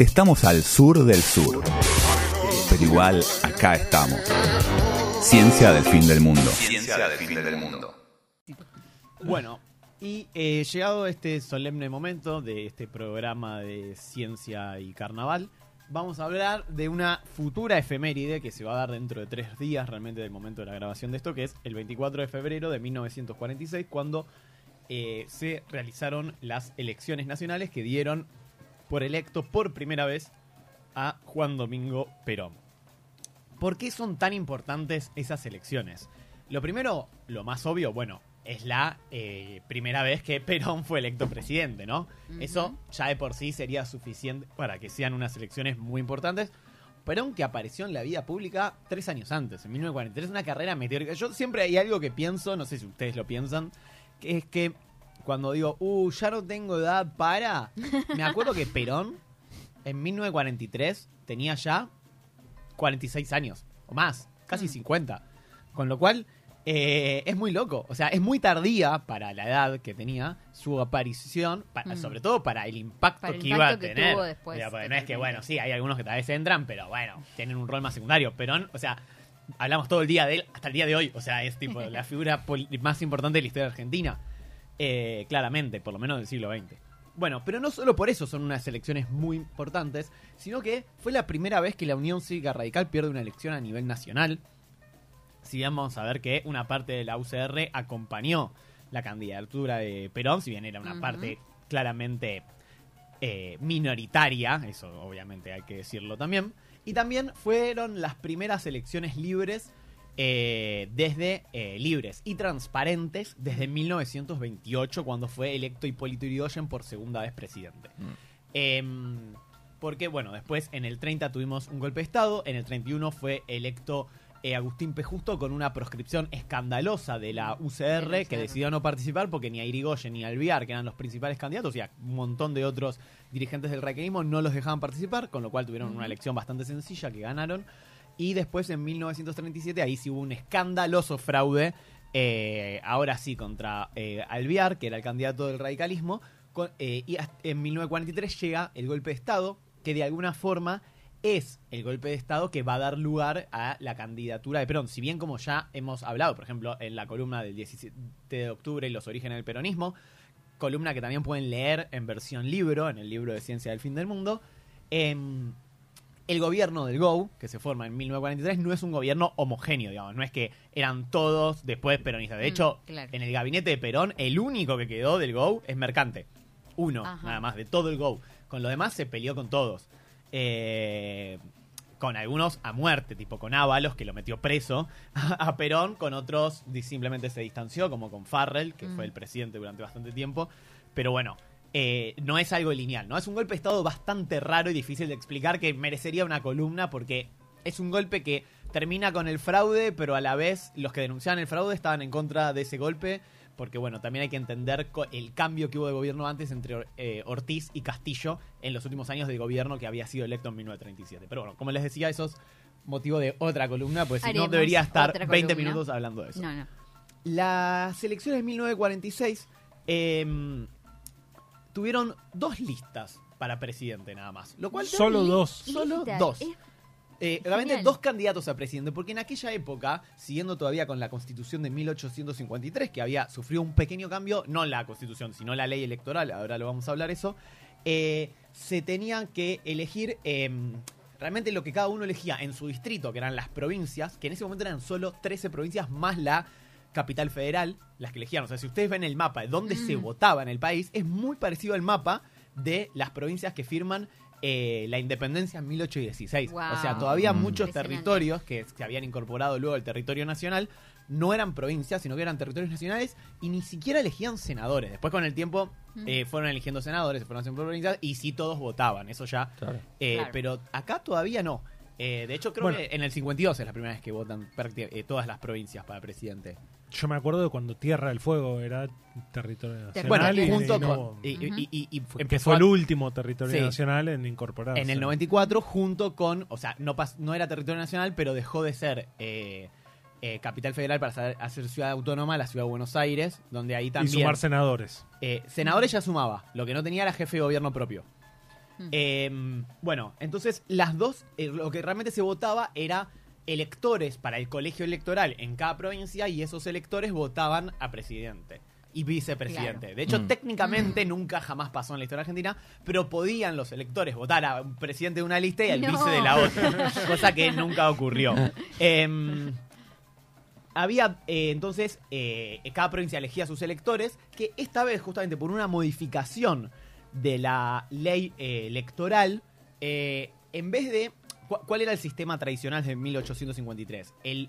Estamos al sur del sur, pero igual acá estamos. Ciencia del fin del mundo. Ciencia del fin del mundo. Bueno, y eh, llegado este solemne momento de este programa de ciencia y carnaval, vamos a hablar de una futura efeméride que se va a dar dentro de tres días realmente del momento de la grabación de esto, que es el 24 de febrero de 1946, cuando eh, se realizaron las elecciones nacionales que dieron por electo por primera vez a Juan Domingo Perón. ¿Por qué son tan importantes esas elecciones? Lo primero, lo más obvio, bueno, es la eh, primera vez que Perón fue electo presidente, ¿no? Eso ya de por sí sería suficiente para que sean unas elecciones muy importantes. Perón que apareció en la vida pública tres años antes, en 1943, una carrera meteórica. Yo siempre hay algo que pienso, no sé si ustedes lo piensan, que es que cuando digo, uh, ya no tengo edad para, me acuerdo que Perón en 1943 tenía ya 46 años, o más, casi 50. Con lo cual, eh, es muy loco. O sea, es muy tardía para la edad que tenía su aparición, para- Mm. sobre todo para el impacto Para el que iba a que tener. tuvo después, O sea, porque no es que, bueno, sí, hay algunos que tal vez entran, pero bueno, tienen un rol más secundario. Perón, o sea, hablamos todo el día de él hasta el día de hoy. O sea, es tipo la figura más importante de la historia Argentina. Eh, claramente, por lo menos del siglo XX. Bueno, pero no solo por eso son unas elecciones muy importantes, sino que fue la primera vez que la Unión Cívica Radical pierde una elección a nivel nacional. Si bien vamos a ver que una parte de la UCR acompañó la candidatura de Perón, si bien era una parte claramente eh, minoritaria, eso obviamente hay que decirlo también. Y también fueron las primeras elecciones libres eh, desde eh, libres y transparentes desde 1928 cuando fue electo Hipólito Yrigoyen por segunda vez presidente. Em, porque bueno, después en el 30 tuvimos un golpe de estado, en el 31 fue electo eh, Agustín P. Justo con una proscripción escandalosa de la UCR que decidió no participar porque ni a Irigoyen ni a Alviar, que eran los principales candidatos, y a un montón de otros dirigentes del radicalismo no los dejaban participar, con lo cual tuvieron una elección bastante sencilla que ganaron. Y después en 1937 ahí sí hubo un escandaloso fraude, eh, ahora sí contra eh, que era el candidato del radicalismo, eh, y en 1943 llega el golpe de Estado, que de alguna forma es el golpe de Estado que va a dar lugar a la candidatura de Perón. Si bien como ya hemos hablado, por ejemplo, en la columna del 17 de octubre y los orígenes del peronismo, columna que también pueden leer en versión libro, en el libro de Ciencia del Fin del Mundo, em, el gobierno del GO, que se forma en 1943, no es un gobierno homogéneo, digamos. No es que eran todos después peronistas. De Mm, hecho, claro. en el gabinete de Perón, el único que quedó del GO es mercante. Uno, Ajá. nada más, de todo el GO. Con lo demás se peleó con todos. Eh, con algunos a muerte, tipo con Ábalos, que lo metió preso a Perón, con otros simplemente se distanció, como con Farrell, que Mm. fue el presidente durante bastante tiempo. Pero bueno, eh, no es algo lineal, ¿no? Es un golpe de Estado bastante raro y difícil de explicar que merecería una columna porque es un golpe que termina con el fraude, pero a la vez los que denunciaban el fraude estaban en contra de ese golpe. Porque bueno, también hay que entender el cambio que hubo de gobierno antes entre eh, Ortiz y Castillo en los últimos años del gobierno que había sido electo en 1937. Pero bueno, como les decía, eso es motivo de otra columna, pues si no debería estar otra 20 columna. minutos hablando de eso. No, no. Las elecciones de 1946 em, tuvieron dos listas para presidente nada más. Lo cual Solo dos. Solo dos. es- eh, realmente Genial. dos candidatos a presidente, porque en aquella época, siguiendo todavía con la constitución de 1853, que había sufrido un pequeño cambio, no la constitución, sino la ley electoral, ahora lo vamos a hablar eso, eh, se tenía que elegir eh, realmente lo que cada uno elegía en su distrito, que eran las provincias, que en ese momento eran solo 13 provincias más la capital federal, las que elegían. O sea, si ustedes ven el mapa de dónde se Mm. votaba en el país, es muy parecido al mapa de las provincias que firman eh, la independencia en 1816. Wow. O sea, todavía Mm. muchos territorios que se habían incorporado luego al territorio nacional no eran provincias, sino que eran territorios nacionales y ni siquiera elegían senadores. Después con el tiempo Mm. eh, fueron eligiendo senadores, se fueron haciendo provincias y sí todos votaban, eso ya. Claro. Eh, Claro. Pero acá todavía no. Eh, de hecho, creo Bueno. que en el 52 es la primera vez que votan eh, todas las provincias para presidente. Yo me acuerdo de cuando Tierra del Fuego era territorio nacional. Bueno, y- junto y con. Y, y- y- y- y fue- que empezó el último territorio Sí. nacional en incorporarse. En el 94, junto con. O sea, no, pas- no era territorio nacional, pero dejó de ser eh, eh, capital federal para ser- hacer ciudad autónoma, la ciudad de Buenos Aires, donde ahí Y también. sumar senadores. eh, senadores ya sumaba, lo que no tenía era jefe de gobierno propio. Eh, bueno, entonces las dos, eh, lo que realmente se votaba era electores para el colegio electoral en cada provincia y esos electores votaban a presidente y vicepresidente. Claro. De hecho, Mm. técnicamente nunca jamás pasó en la historia argentina, pero podían los electores votar a un presidente de una lista y al No. vice de la otra, cosa que nunca ocurrió. Em, había eh, entonces, eh, cada provincia elegía a sus electores, que esta vez, justamente por una modificación de la ley eh, electoral, eh, en vez de... cu- ¿Cuál era el sistema tradicional de 1853? El,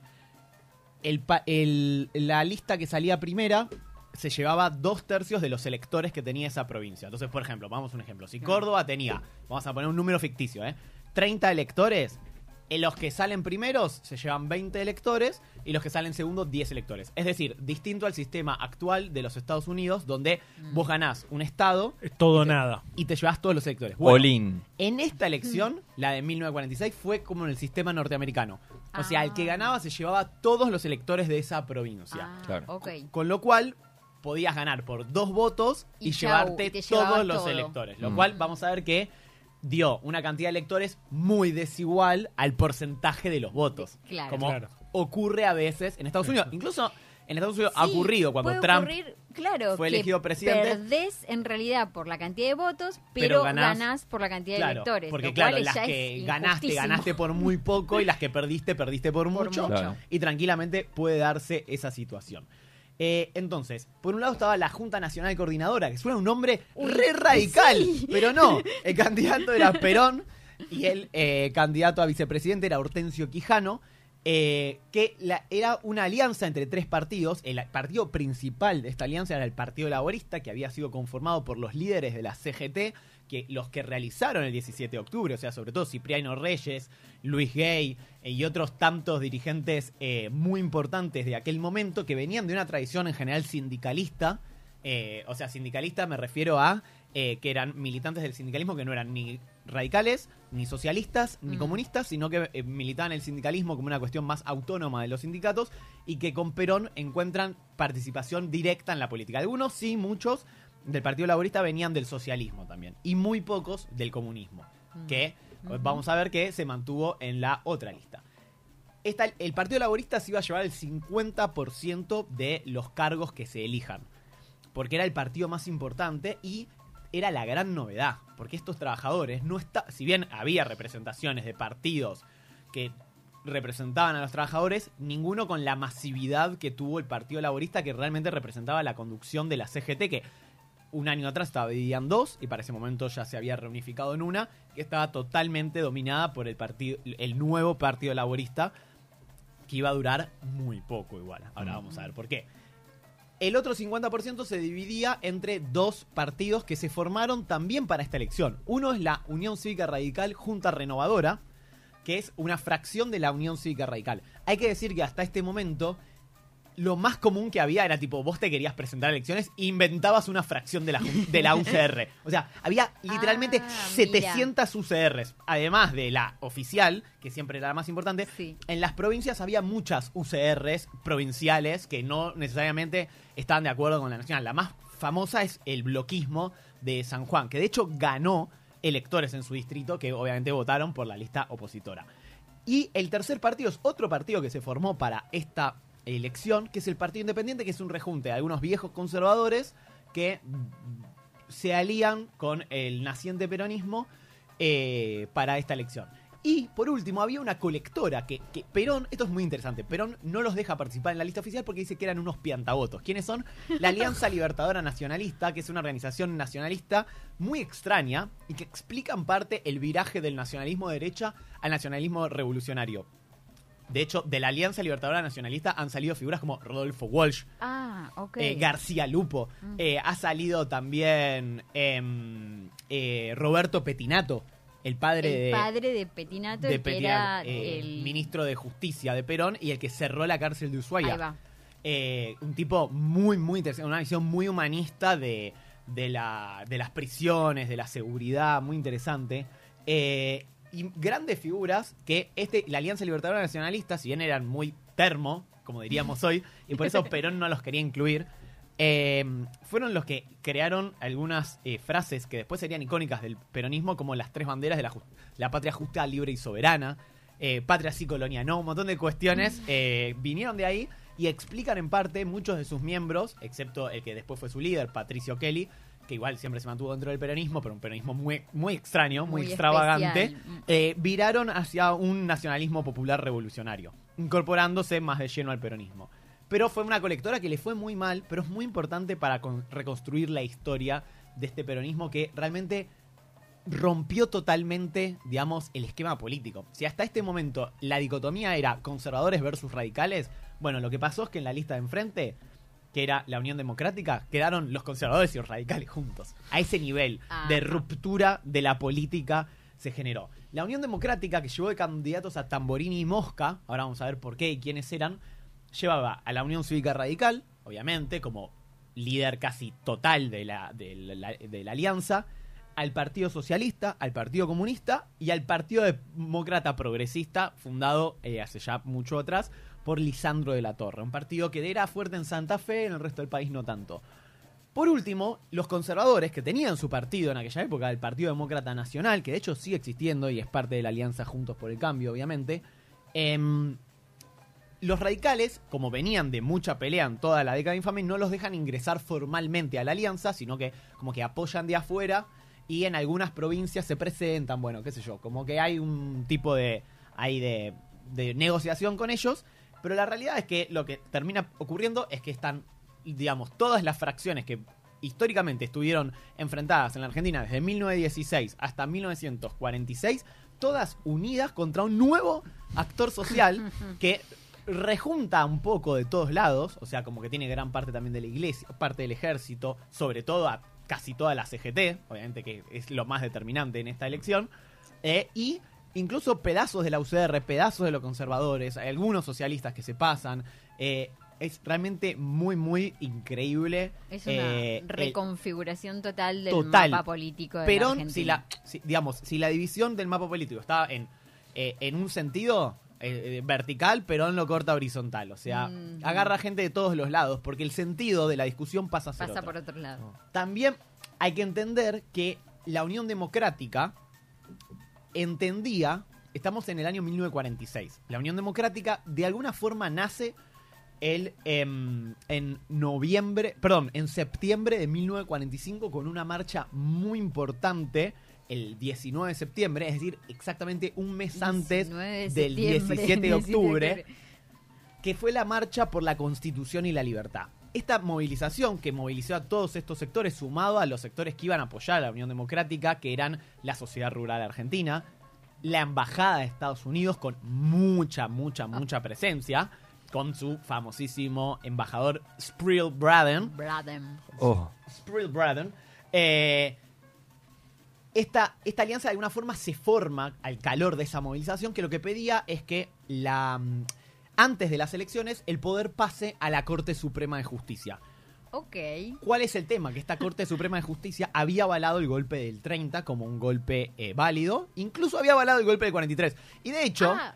el la lista que salía primera se llevaba dos tercios de los electores que tenía esa provincia. Entonces, por ejemplo, vamos a un ejemplo. Si Córdoba tenía, vamos a poner un número ficticio, ¿eh? 30 electores, los que salen primeros se llevan 20 electores y los que salen segundos 10 electores. Es decir, distinto al sistema actual de los Estados Unidos, donde vos ganás un estado Es todo o nada. y te llevas todos los electores. Bueno, en esta elección, la de 1946, fue como en el sistema norteamericano. O sea, el que Ah. ganaba se llevaba todos los electores de esa provincia. Ah, Claro. ok. Con lo cual, podías ganar por dos votos y, Y chau, llevarte y te todos los electores. Lo Mm. cual, vamos a ver que dio una cantidad de electores muy desigual al porcentaje de los votos. Claro. Como Claro. ocurre a veces en Estados Unidos. Incluso en Estados Unidos ha Sí, ocurrido cuando puede Trump ocurrir, claro, fue que elegido presidente. Perdés en realidad por la cantidad de votos, pero, Pero ganás- ganás, por la cantidad de Claro, electores. porque lo claro, cual las ya que es ganaste, injustísimo. ganaste por muy poco y las que perdiste, perdiste por, Por mucho. mucho. Claro. Y tranquilamente puede darse esa situación. Eh, entonces, por un lado estaba la Junta Nacional Coordinadora, que suena un nombre re radical, sí. pero no. El candidato era Perón y el eh, candidato a vicepresidente era Hortensio Quijano. eh, que la- era una alianza entre tres partidos. El partido principal de esta alianza era el Partido Laborista, que había sido conformado por los líderes de la CGT, que los que realizaron el 17 de octubre, o sea, sobre todo Cipriano Reyes, Luis Gay eh, y otros tantos dirigentes eh, muy importantes de aquel momento que venían de una tradición en general sindicalista. eh, o sea, sindicalista me refiero a eh, que eran militantes del sindicalismo que no eran ni radicales, ni socialistas, ni Mm. comunistas, sino que eh, militaban el sindicalismo como una cuestión más autónoma de los sindicatos y que con Perón encuentran participación directa en la política. Algunos sí, muchos del Partido Laborista venían del socialismo también y muy pocos del comunismo, que eh, vamos a ver que se mantuvo en la otra lista. Esta- el Partido Laborista se iba a llevar el 50% de los cargos que se elijan, porque era el partido más importante y era la gran novedad, porque estos trabajadores no está, si bien había representaciones de partidos que representaban a los trabajadores, ninguno con la masividad que tuvo el Partido Laborista que realmente representaba la conducción de la CGT que un año atrás estaba dividida en dos y para ese momento ya se había reunificado en una que estaba totalmente dominada por el partido el nuevo Partido Laborista que iba a durar muy poco igual. Ahora vamos a ver por qué. El otro 50% se dividía entre dos partidos que se formaron también para esta elección. Uno es la Unión Cívica Radical Junta Renovadora, que es una fracción de la Unión Cívica Radical. Hay que decir que hasta este momento lo más común que había era tipo, vos te querías presentar a elecciones e inventabas una fracción de la, de la UCR. O sea, había literalmente Ah, 700 UCRs, además de la oficial, que siempre era la más importante. Sí. En las provincias había muchas UCRs provinciales que no necesariamente estaban de acuerdo con la nacional. La más famosa es el bloquismo de San Juan, que de hecho ganó electores en su distrito que obviamente votaron por la lista opositora. Y el tercer partido es otro partido que se formó para esta elección, que es el Partido Independiente, que es un rejunte de algunos viejos conservadores que se alían con el naciente peronismo eh, para esta elección. Y por último, había una colectora que, que Perón, esto es muy interesante, Perón no los deja participar en la lista oficial porque dice que eran unos piantavotos. ¿Quiénes son? La Alianza Libertadora Nacionalista, que es una organización nacionalista muy extraña y que explica en parte el viraje del nacionalismo de derecha al nacionalismo revolucionario. De hecho, de la Alianza Libertadora Nacionalista han salido figuras como Rodolfo Walsh, Ah, eh, García Lupo. Mm. Eh, ha salido también em, eh, Roberto Petinato, el padre el de, padre de Petinato, de el que Petinato, era el... ministro de Justicia de Perón y el que cerró la cárcel de Ushuaia. Ahí va. Eh, un tipo muy, muy interesante, una visión muy humanista de, de, la, de las prisiones, de la seguridad, muy interesante. Eh, y grandes figuras que este, la Alianza Libertadora Nacionalista, si bien eran muy termo, como diríamos hoy, y por eso Perón no los quería incluir, eh, fueron los que crearon algunas eh, frases que después serían icónicas del peronismo, como las tres banderas de la, la patria justa, libre y soberana, eh, patria sí, colonia no, un montón de cuestiones eh, vinieron de ahí y explican en parte muchos de sus miembros, excepto el que después fue su líder, Patricio Kelly, que igual siempre se mantuvo dentro del peronismo, pero un peronismo muy, muy extraño, muy, Muy extravagante, especial. eh, viraron hacia un nacionalismo popular revolucionario, incorporándose más de lleno al peronismo. Pero fue una colectora que le fue muy mal, pero es muy importante para con- reconstruir la historia de este peronismo que realmente rompió totalmente, digamos, el esquema político. Si hasta este momento la dicotomía era conservadores versus radicales, bueno, lo que pasó es que en la lista de enfrente, que era la Unión Democrática, quedaron los conservadores y los radicales juntos. A ese nivel de Ajá. ruptura de la política se generó. La Unión Democrática, que llevó de candidatos a Tamborini y Mosca, ahora vamos a ver por qué y quiénes eran, llevaba a la Unión Cívica Radical, obviamente, como líder casi total de la, de la, de la alianza, al Partido Socialista, al Partido Comunista y al Partido Demócrata Progresista, fundado eh, hace ya mucho atrás por Lisandro de la Torre. Un partido que era fuerte en Santa Fe, en el resto del país no tanto. Por último, los conservadores que tenían su partido en aquella época, el Partido Demócrata Nacional, que de hecho sigue existiendo y es parte de la alianza Juntos por el Cambio, obviamente, em, los radicales, como venían de mucha pelea en toda la década infame, no los dejan ingresar formalmente a la alianza, sino que como que apoyan de afuera y en algunas provincias se presentan, bueno, qué sé yo, como que hay un tipo de, hay de, de negociación con ellos, pero la realidad es que lo que termina ocurriendo es que están, digamos, todas las fracciones que históricamente estuvieron enfrentadas en la Argentina desde 1916 hasta 1946, todas unidas contra un nuevo actor social que rejunta un poco de todos lados, o sea, como que tiene gran parte también de la iglesia, parte del ejército, sobre todo a casi toda la CGT, obviamente que es lo más determinante en esta elección, eh, y incluso pedazos de la UCR, pedazos de los conservadores, hay algunos socialistas que se pasan, eh, es realmente muy, muy increíble. Es una eh, el- reconfiguración total del Total. mapa político de la Perón, Argentina. si la, si- digamos, si la división del mapa político estaba en, eh, en un sentido eh, eh, vertical, Perón lo corta horizontal. O sea, Mm. agarra gente de todos los lados, porque el sentido de la discusión pasa a ser Pasa otro. por otro lado. También hay que entender que la Unión Democrática entendía, estamos en el año 1946, la Unión Democrática de alguna forma nace el, em, en noviembre, perdón, en septiembre de 1945 con una marcha muy importante el 19 de septiembre, es decir, exactamente un mes antes 19 de del septiembre, 17 de octubre, 17 que fue la marcha por la Constitución y la Libertad. Esta movilización que movilizó a todos estos sectores, sumado a los sectores que iban a apoyar a la Unión Democrática, que eran la sociedad rural argentina, la Embajada de Estados Unidos con mucha, mucha, mucha presencia, con su famosísimo embajador Sprill Braden, Bradem. Oh, Sprill Braden, eh, esta, esta alianza de alguna forma se forma al calor de esa movilización que lo que pedía es que la mm, antes de las elecciones el poder pase a la Corte Suprema de Justicia. Ok. ¿Cuál es el tema? Que esta Corte Suprema de Justicia había avalado el golpe del 30 como un golpe eh, válido, incluso había avalado el golpe del 43. Y de hecho, Ah,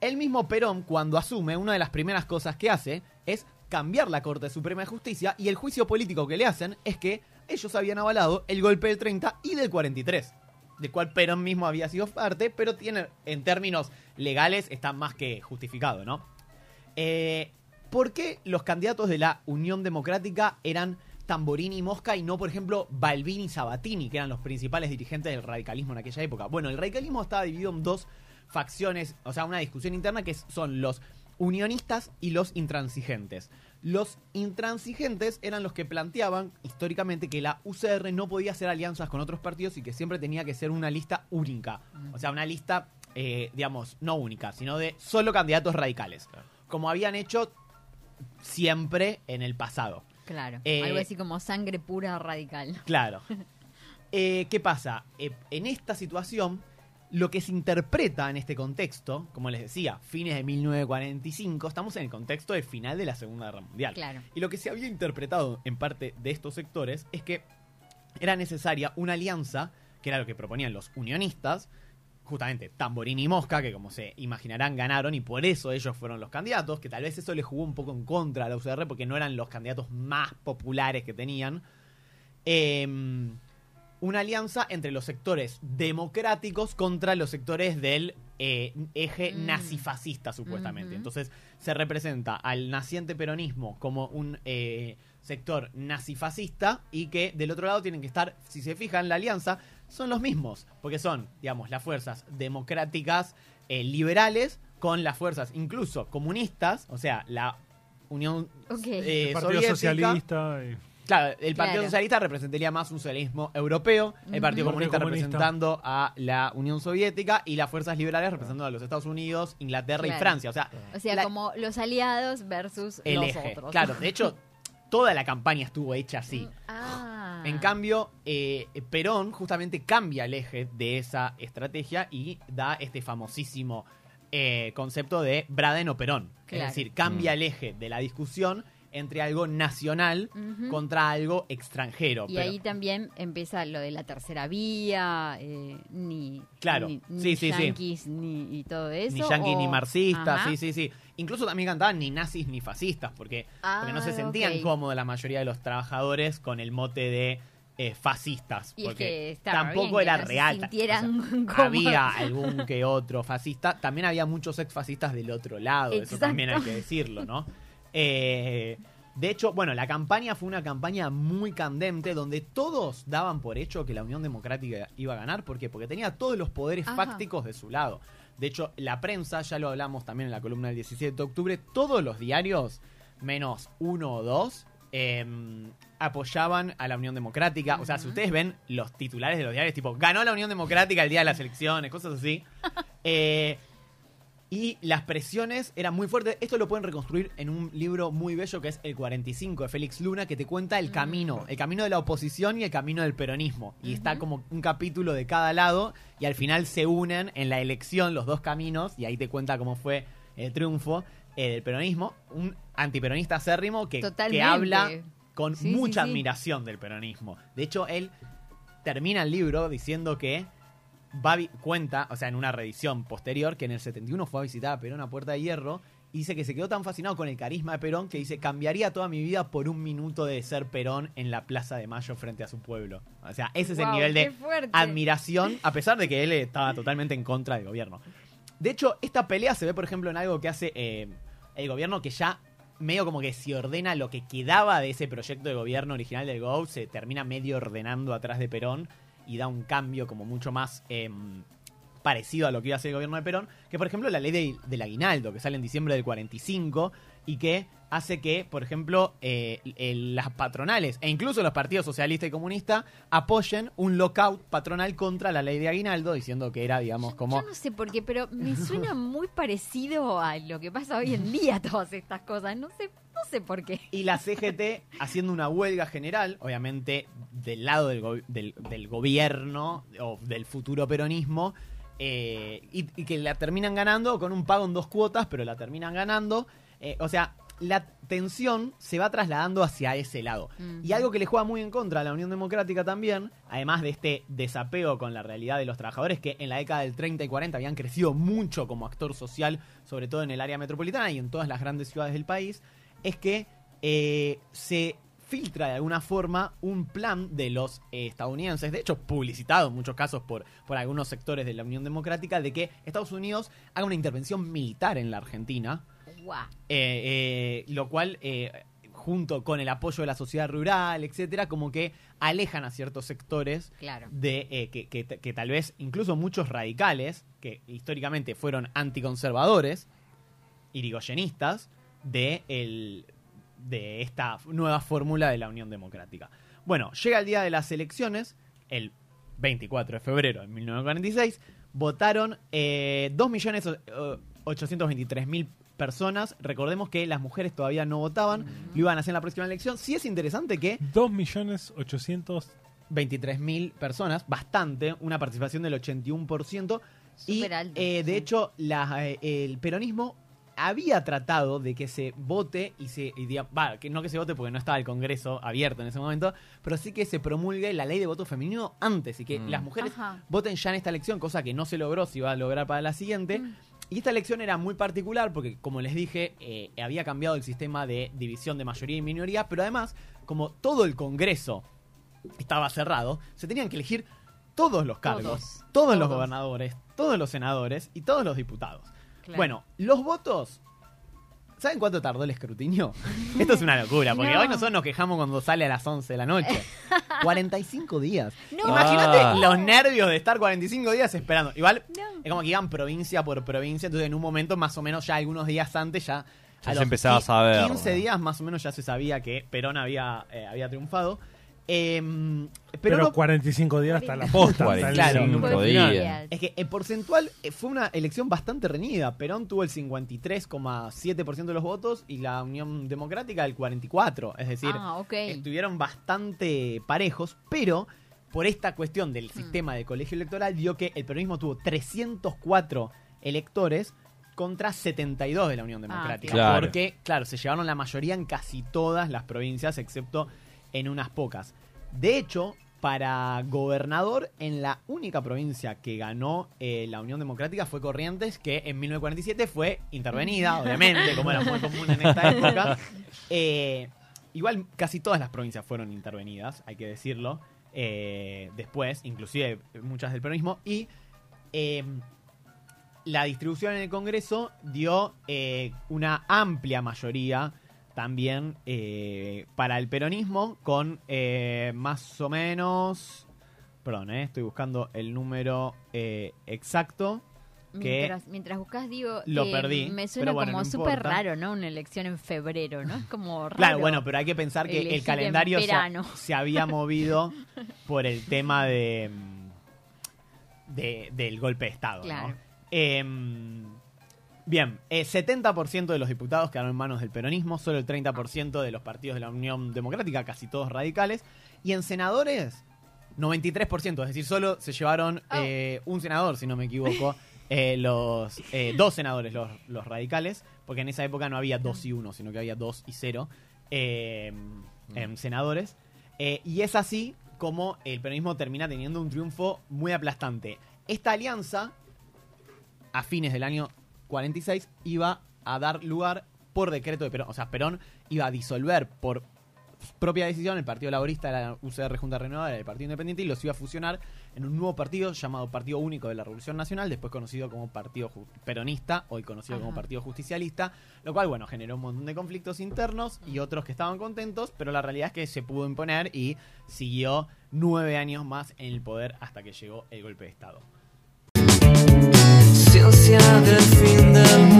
el mismo Perón, cuando asume, una de las primeras cosas que hace es cambiar la Corte Suprema de Justicia y el juicio político que le hacen es que ellos habían avalado el golpe del 30 y del 43, del cual Perón mismo había sido parte, pero tiene, en términos legales, está más que justificado, ¿no? Eh, ¿Por qué los candidatos de la Unión Democrática eran Tamborini y Mosca y no, por ejemplo, Balbini y Sabatini, que eran los principales dirigentes del radicalismo en aquella época? Bueno, el radicalismo estaba dividido en dos facciones, o sea, una discusión interna que son los unionistas y los intransigentes. Los intransigentes eran los que planteaban históricamente que la UCR no podía hacer alianzas con otros partidos y que siempre tenía que ser una lista única. O sea, una lista, eh, digamos, no única, sino de solo candidatos radicales. Como habían hecho siempre en el pasado. Claro. Eh, Algo así como sangre pura radical. Claro. Eh, ¿Qué pasa? Eh, en esta situación, lo que se interpreta en este contexto, como les decía, fines de 1945, estamos en el contexto del final de la Segunda Guerra Mundial. Claro. Y lo que se había interpretado en parte de estos sectores es que era necesaria una alianza, que era lo que proponían los unionistas, justamente Tamborini y Mosca, que como se imaginarán ganaron y por eso ellos fueron los candidatos, que tal vez eso les jugó un poco en contra a la UCR porque no eran los candidatos más populares que tenían. Eh, una alianza entre los sectores democráticos contra los sectores del eh, eje Mm. nazifascista, supuestamente. Entonces se representa al naciente peronismo como un eh, sector nazifascista y que del otro lado tienen que estar, si se fijan, la alianza son los mismos, porque son, digamos, las fuerzas democráticas eh, liberales con las fuerzas incluso comunistas, o sea, la Unión Ok. eh, El Partido Soviética, Socialista. y- Claro, el Partido Claro. Socialista representaría más un socialismo europeo, el Ujú. Partido Partido Comunista Comunista. representando a la Unión Soviética y las fuerzas liberales representando a los Estados Unidos, Inglaterra y Claro. Francia. O sea, O sea, la- como los aliados versus el los eje. otros. Claro, de hecho, toda la campaña estuvo hecha así. Ah. En cambio, eh, Perón justamente cambia el eje de esa estrategia y da este famosísimo eh, concepto de Braden o Perón. Claro. Es decir, cambia Mm. el eje de la discusión entre algo nacional contra algo extranjero. Y Pero- ahí también empieza lo de la tercera vía, eh, ni, Claro, ni, ni sí, sí, sí. yanquis, ni y todo eso. ni yanquis ni marxistas, Ajá. sí, sí, sí. Incluso también cantaban ni nazis ni fascistas, porque, porque no se Ah, sentían ok. cómodos la mayoría de los trabajadores con el mote de eh, fascistas. Y es porque que tampoco bien era no se real. sintieran O sea, cómodos. había algún que otro fascista. También había muchos ex fascistas del otro lado, eso también hay que decirlo, ¿no? Eh, de hecho, bueno, la campaña fue una campaña muy candente donde todos daban por hecho que la Unión Democrática iba a ganar. ¿Por qué? Porque tenía todos los poderes Ajá. fácticos de su lado. De hecho, la prensa, ya lo hablamos también en la columna del 17 de octubre, todos los diarios, menos uno o dos, eh, apoyaban a la Unión Democrática. O sea, si ustedes ven los titulares de los diarios, tipo, ganó la Unión Democrática el día de las elecciones, cosas así. Eh, y las presiones eran muy fuertes. Esto lo pueden reconstruir en un libro muy bello que es El 45 de Félix Luna, que te cuenta el Mm. camino, el camino de la oposición y el camino del peronismo. Y está como un capítulo de cada lado y al final se unen en la elección los dos caminos y ahí te cuenta cómo fue el triunfo eh, del peronismo. Un antiperonista acérrimo que, que habla con Sí, sí, mucha sí. admiración del peronismo. De hecho, él termina el libro diciendo que va cuenta, o sea, en una reedición posterior, que en el 71 fue a visitar a Perón a Puerta de Hierro y dice que se quedó tan fascinado con el carisma de Perón que dice, cambiaría toda mi vida por un minuto de ser Perón en la Plaza de Mayo frente a su pueblo. O sea, ese es el nivel de fuerte. admiración, a pesar de que él estaba totalmente en contra del gobierno. De hecho, esta pelea se ve, por ejemplo, en algo que hace eh, el gobierno que ya medio como que se ordena lo que quedaba de ese proyecto de gobierno original del GO, se termina medio ordenando atrás de Perón y da un cambio como mucho más em, parecido a lo que iba a ser el gobierno de Perón, que por ejemplo la ley de- del aguinaldo, que sale en diciembre del 45 y que hace que, por ejemplo, eh, el- las patronales e incluso los partidos socialista y comunista apoyen un lockout patronal contra la ley de aguinaldo, diciendo que era, digamos, como... Yo no sé por qué, pero me suena muy parecido a lo que pasa hoy en día, todas estas cosas. No sé, no sé por qué. Y la CGT haciendo una huelga general, obviamente del lado del, go- del- del gobierno o del futuro peronismo, eh, y, y que la terminan ganando con un pago en dos cuotas, pero la terminan ganando. Eh, o sea, la tensión se va trasladando hacia ese lado. Y algo que le juega muy en contra a la Unión Democrática también, además de este desapego con la realidad de los trabajadores, que en la década del 30 y 40 habían crecido mucho como actor social, sobre todo en el área metropolitana y en todas las grandes ciudades del país, es que eh, se filtra de alguna forma un plan de los eh, estadounidenses, de hecho publicitado en muchos casos por, por algunos sectores de la Unión Democrática, de que Estados Unidos haga una intervención militar en la Argentina, Eh, eh, lo cual, eh, junto con el apoyo de la sociedad rural, etcétera, como que alejan a ciertos sectores Claro. de que, que- que tal vez incluso muchos radicales, que históricamente fueron anticonservadores, irigoyenistas, de, el- de esta nueva fórmula de la Unión Democrática. Bueno, llega el día de las elecciones, el 24 de febrero de 1946, votaron eh, 2.823.000 personas. Recordemos que las mujeres todavía no votaban, lo iban a hacer en la próxima elección. Sí es interesante que 2.800.000. 23.000 personas, bastante, una participación del 81%. Y Súper alto, eh, de sí. hecho, la, eh, el peronismo había tratado de que se vote y se. y diga- va, que no que se vote porque no estaba el Congreso abierto en ese momento, pero sí que se promulgue la ley de voto femenino antes y que Mm. las mujeres Ajá. voten ya en esta elección, cosa que no se logró, se iba a lograr para la siguiente. Y esta elección era muy particular porque, como les dije, eh, había cambiado el sistema de división de mayoría y minoría, pero además, como todo el Congreso estaba cerrado, se tenían que elegir todos los cargos, Todos, todos, los gobernadores, todos los senadores y todos los diputados. Claro. Bueno, los votos. ¿Saben cuánto tardó el escrutinio? Esto es una locura, porque No. hoy nosotros nos quejamos cuando sale a las 11 de la noche. 45 días. No. Imagínate Ah. los nervios de estar 45 días esperando. Igual, No. es como que iban provincia por provincia, entonces en un momento más o menos ya algunos días antes ya... Ya a se los empezaba a saber. 15 días más o menos ya se sabía que Perón había, eh, había triunfado. Em, pero Pero, no- 45 días hasta la posta. hasta el- Claro. Cinco Fue días. ferial. Es que en porcentual eh, fue una elección bastante reñida. Perón tuvo el 53,7% de los votos y la Unión Democrática el 44%. Es decir, Ah, estuvieron bastante parejos, pero por esta cuestión del sistema de colegio electoral dio que el peronismo tuvo 304 electores contra 72 de la Unión Democrática. claro. Porque, claro, se llevaron la mayoría en casi todas las provincias, excepto en unas pocas. De hecho, para gobernador, en la única provincia que ganó eh, la Unión Democrática fue Corrientes, que en 1947 fue intervenida, obviamente, como era muy común en esta época. Eh, igual casi todas las provincias fueron intervenidas, hay que decirlo, eh, después, inclusive muchas del peronismo, y eh, la distribución en el Congreso dio eh, una amplia mayoría también eh, para el peronismo, con eh, más o menos... Perdón, eh, estoy buscando el número eh, exacto. que Mientras, mientras buscas, digo, lo eh, perdí, me suena bueno, como no súper raro, ¿no? Una elección en febrero, ¿no? Es como raro. Claro, bueno, pero hay que pensar que el en calendario se, había movido por el tema de, mm, de- del golpe de Estado. ¿no? Claro. Em, bien, eh, 70% de los diputados quedaron en manos del peronismo, solo el 30% de los partidos de la Unión Democrática, casi todos radicales, y en senadores, 93%, es decir, solo se llevaron Oh. eh, un senador, si no me equivoco, eh, los eh, dos senadores, los, los radicales, porque en esa época no había dos y uno, sino que había dos y cero eh, em, senadores. Eh, y es así como el peronismo termina teniendo un triunfo muy aplastante. Esta alianza, a fines del año 46, iba a dar lugar por decreto de Perón. O sea, Perón iba a disolver por propia decisión el Partido Laborista, la UCR Junta Renovada, el Partido Independiente, y los iba a fusionar en un nuevo partido llamado Partido Único de la Revolución Nacional, después conocido como Partido Peronista, hoy conocido como. Partido Justicialista, lo cual, bueno, generó un montón de conflictos internos y otros que estaban contentos, pero la realidad es que se pudo imponer y siguió nueve años más en el poder hasta que llegó el golpe de Estado. ausência de fim de.